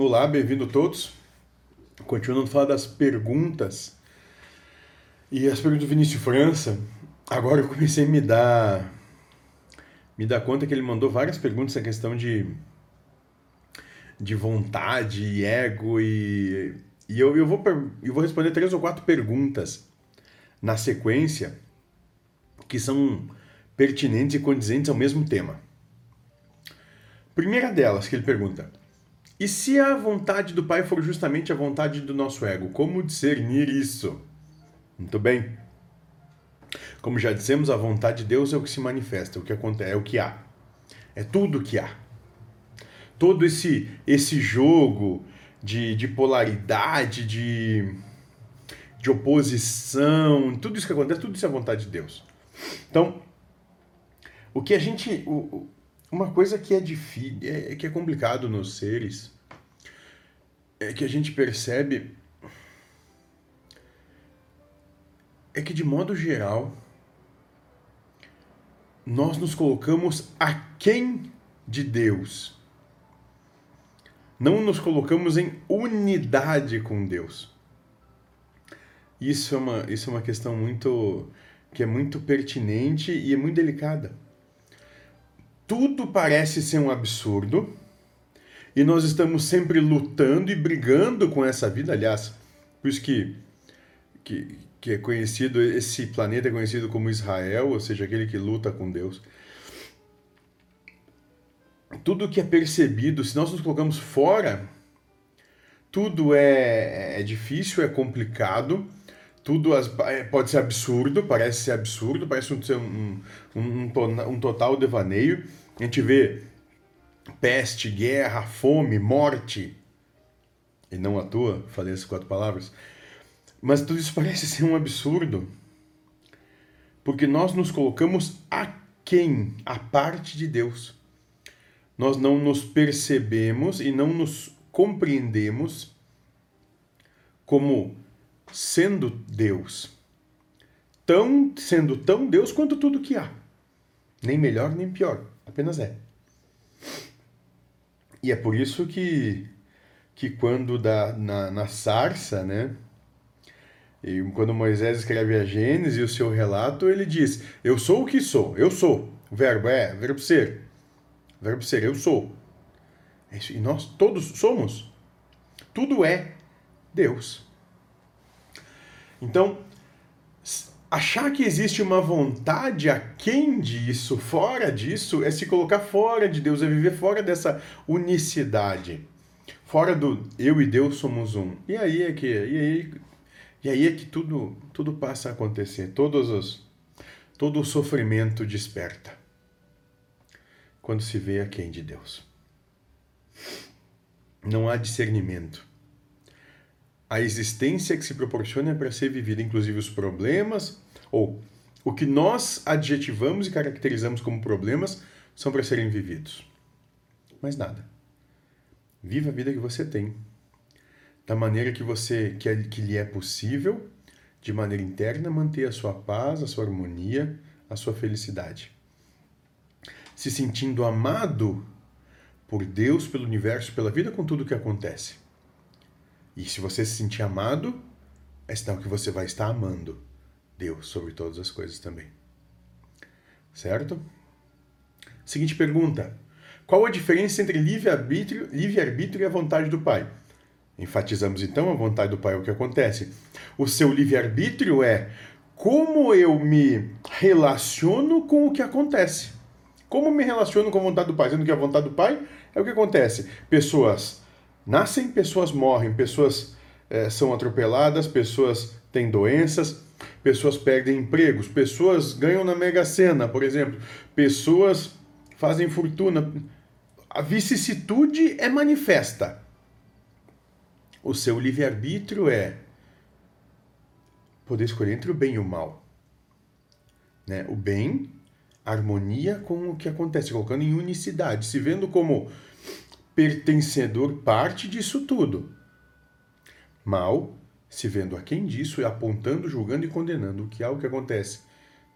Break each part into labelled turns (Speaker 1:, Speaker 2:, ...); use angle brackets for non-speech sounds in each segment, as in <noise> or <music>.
Speaker 1: Olá, bem-vindo todos. Continuando a falar das perguntas. E as perguntas do Vinícius França, agora eu comecei a me dar me dar conta que ele mandou várias perguntas a questão de de vontade e ego e, e eu, eu, vou, eu vou responder três ou quatro perguntas na sequência que são pertinentes e condizentes ao mesmo tema. Primeira delas que ele pergunta: e se a vontade do Pai for justamente a vontade do nosso ego, como discernir isso? Muito bem. Como já dissemos, a vontade de Deus é o que se manifesta, o que acontece, é o que há. É tudo o que há. Todo esse esse jogo de, de polaridade, de, de oposição, tudo isso que acontece, tudo isso é a vontade de Deus. Então, o que a gente. O, uma coisa que é difícil, é, que é complicado nos seres, é que a gente percebe é que de modo geral nós nos colocamos aquém de Deus. Não nos colocamos em unidade com Deus. Isso é uma, isso é uma questão muito que é muito pertinente e é muito delicada tudo parece ser um absurdo e nós estamos sempre lutando e brigando com essa vida. Aliás, por isso que, que, que é conhecido, esse planeta é conhecido como Israel, ou seja, aquele que luta com Deus. Tudo que é percebido, se nós nos colocamos fora, tudo é, é difícil, é complicado tudo as, é, pode ser absurdo, parece ser absurdo, parece um, um, um, um total devaneio. A gente vê peste, guerra, fome, morte. E não à toa, falei essas quatro palavras. Mas tudo isso <laughs> parece ser um absurdo. Porque nós nos colocamos a quem? A parte de Deus. Nós não nos percebemos e não nos compreendemos como sendo Deus. Tão, sendo tão Deus quanto tudo que há. Nem melhor nem pior, apenas é. E é por isso que, que quando dá na, na sarça, né? E quando Moisés escreve a Gênesis e o seu relato, ele diz: Eu sou o que sou, eu sou. O verbo é, verbo ser. Verbo ser, eu sou. É e nós todos somos. Tudo é Deus. Então, achar que existe uma vontade aquém disso, fora disso, é se colocar fora de Deus, é viver fora dessa unicidade. Fora do eu e Deus somos um. E aí é que e aí, e aí é que tudo tudo passa a acontecer, todos os todo o sofrimento desperta. Quando se vê aquém de Deus. Não há discernimento a existência que se proporciona para ser vivida, inclusive os problemas, ou o que nós adjetivamos e caracterizamos como problemas, são para serem vividos. Mais nada. Viva a vida que você tem, da maneira que você que, é, que lhe é possível, de maneira interna, manter a sua paz, a sua harmonia, a sua felicidade. Se sentindo amado por Deus, pelo universo, pela vida, com tudo o que acontece e se você se sentir amado, é sinal que você vai estar amando Deus sobre todas as coisas também. Certo? Seguinte pergunta: Qual a diferença entre livre-arbítrio livre -arbítrio e a vontade do Pai? Enfatizamos então a vontade do Pai, o que acontece. O seu livre-arbítrio é como eu me relaciono com o que acontece. Como me relaciono com a vontade do Pai? Sendo que a vontade do Pai é o que acontece. Pessoas Nascem, pessoas morrem, pessoas é, são atropeladas, pessoas têm doenças, pessoas perdem empregos, pessoas ganham na Mega Sena, por exemplo, pessoas fazem fortuna. A vicissitude é manifesta. O seu livre-arbítrio é poder escolher entre o bem e o mal. Né? O bem, harmonia com o que acontece, colocando em unicidade, se vendo como pertencedor parte disso tudo. Mal, se vendo a quem disso, apontando, julgando e condenando. O que é o que acontece?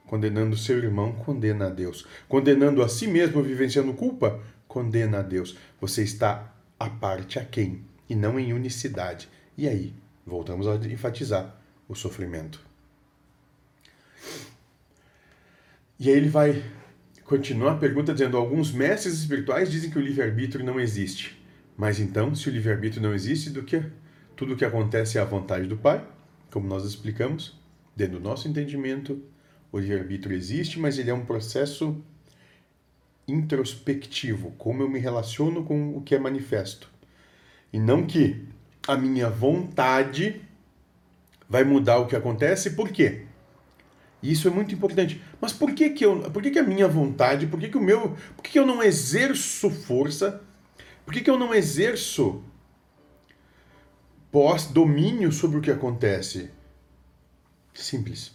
Speaker 1: Condenando seu irmão, condena a Deus. Condenando a si mesmo, vivenciando culpa, condena a Deus. Você está a parte a quem e não em unicidade. E aí, voltamos a enfatizar o sofrimento. E aí ele vai continuar a pergunta dizendo: alguns mestres espirituais dizem que o livre-arbítrio não existe. Mas então, se o livre-arbítrio não existe, do que tudo o que acontece é a vontade do Pai, como nós explicamos, dentro do nosso entendimento, o livre-arbítrio existe, mas ele é um processo introspectivo, como eu me relaciono com o que é manifesto. E não que a minha vontade vai mudar o que acontece, por quê? Isso é muito importante. Mas por que que eu, por que que a minha vontade, por que que o meu, por que que eu não exerço força? Por que que eu não exerço pós domínio sobre o que acontece? Simples.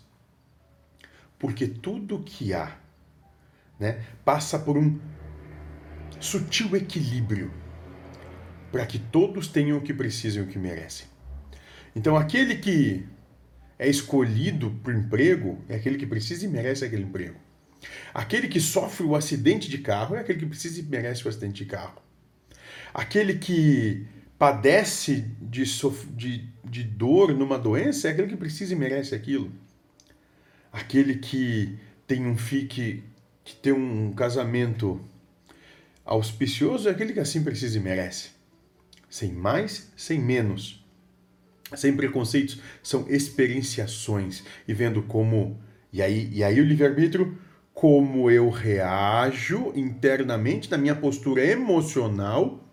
Speaker 1: Porque tudo que há, né, passa por um sutil equilíbrio para que todos tenham o que precisam e o que merecem. Então aquele que é escolhido para o emprego é aquele que precisa e merece aquele emprego. Aquele que sofre o acidente de carro é aquele que precisa e merece o acidente de carro. Aquele que padece de, de, de dor numa doença é aquele que precisa e merece aquilo. Aquele que tem um filho que, que tem um casamento auspicioso é aquele que assim precisa e merece. Sem mais, sem menos sem preconceitos, são experienciações e vendo como e aí e aí o livre-arbítrio como eu reajo internamente na minha postura emocional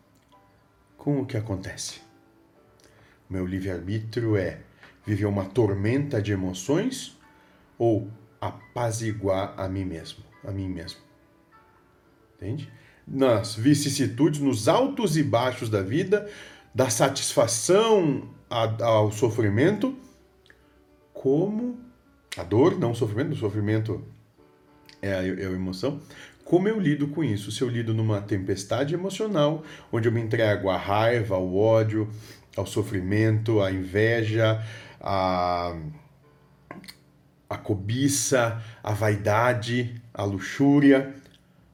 Speaker 1: com o que acontece. Meu livre-arbítrio é viver uma tormenta de emoções ou apaziguar a mim mesmo, a mim mesmo. Entende? Nas vicissitudes, nos altos e baixos da vida, da satisfação ao sofrimento como a dor, não o sofrimento, o sofrimento é a, é a emoção. Como eu lido com isso? Se eu lido numa tempestade emocional, onde eu me entrego à raiva, ao ódio, ao sofrimento, à inveja, à, à cobiça, à vaidade, à luxúria,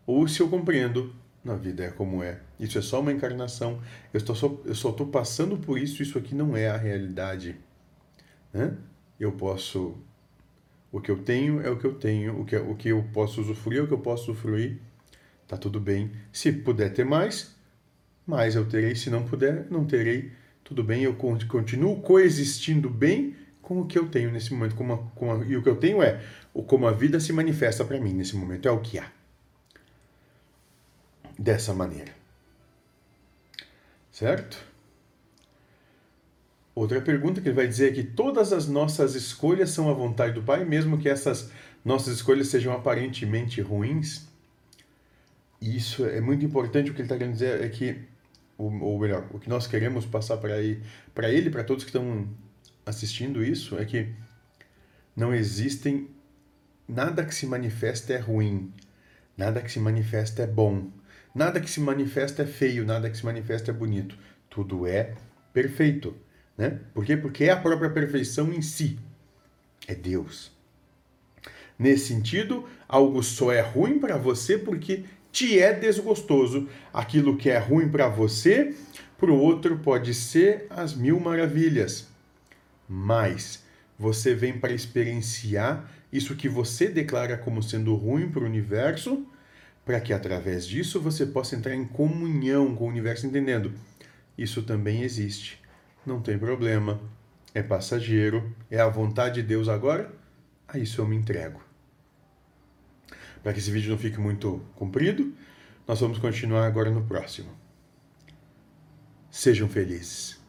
Speaker 1: ou se eu compreendo na vida é como é. Isso é só uma encarnação. Eu, estou só, eu só estou passando por isso, isso aqui não é a realidade. Né? Eu posso. O que eu tenho é o que eu tenho, o que, o que eu posso usufruir é o que eu posso usufruir. Tá tudo bem. Se puder ter mais, mais eu terei. Se não puder, não terei. Tudo bem, eu continuo coexistindo bem com o que eu tenho nesse momento. Com com a, e o que eu tenho é como a vida se manifesta para mim nesse momento. É o que há dessa maneira. Certo? Outra pergunta que ele vai dizer é que todas as nossas escolhas são a vontade do Pai, mesmo que essas nossas escolhas sejam aparentemente ruins. Isso é muito importante. O que ele está querendo dizer é que, ou melhor, o que nós queremos passar para ele, para ele, para todos que estão assistindo isso, é que não existem nada que se manifesta é ruim, nada que se manifesta é bom. Nada que se manifesta é feio, nada que se manifesta é bonito. Tudo é perfeito. Né? Por quê? Porque é a própria perfeição em si. É Deus. Nesse sentido, algo só é ruim para você porque te é desgostoso. Aquilo que é ruim para você, para o outro pode ser as mil maravilhas. Mas você vem para experienciar isso que você declara como sendo ruim para o universo para que através disso você possa entrar em comunhão com o universo, entendendo isso também existe, não tem problema, é passageiro, é a vontade de Deus agora, a isso eu me entrego. Para que esse vídeo não fique muito comprido, nós vamos continuar agora no próximo. Sejam felizes.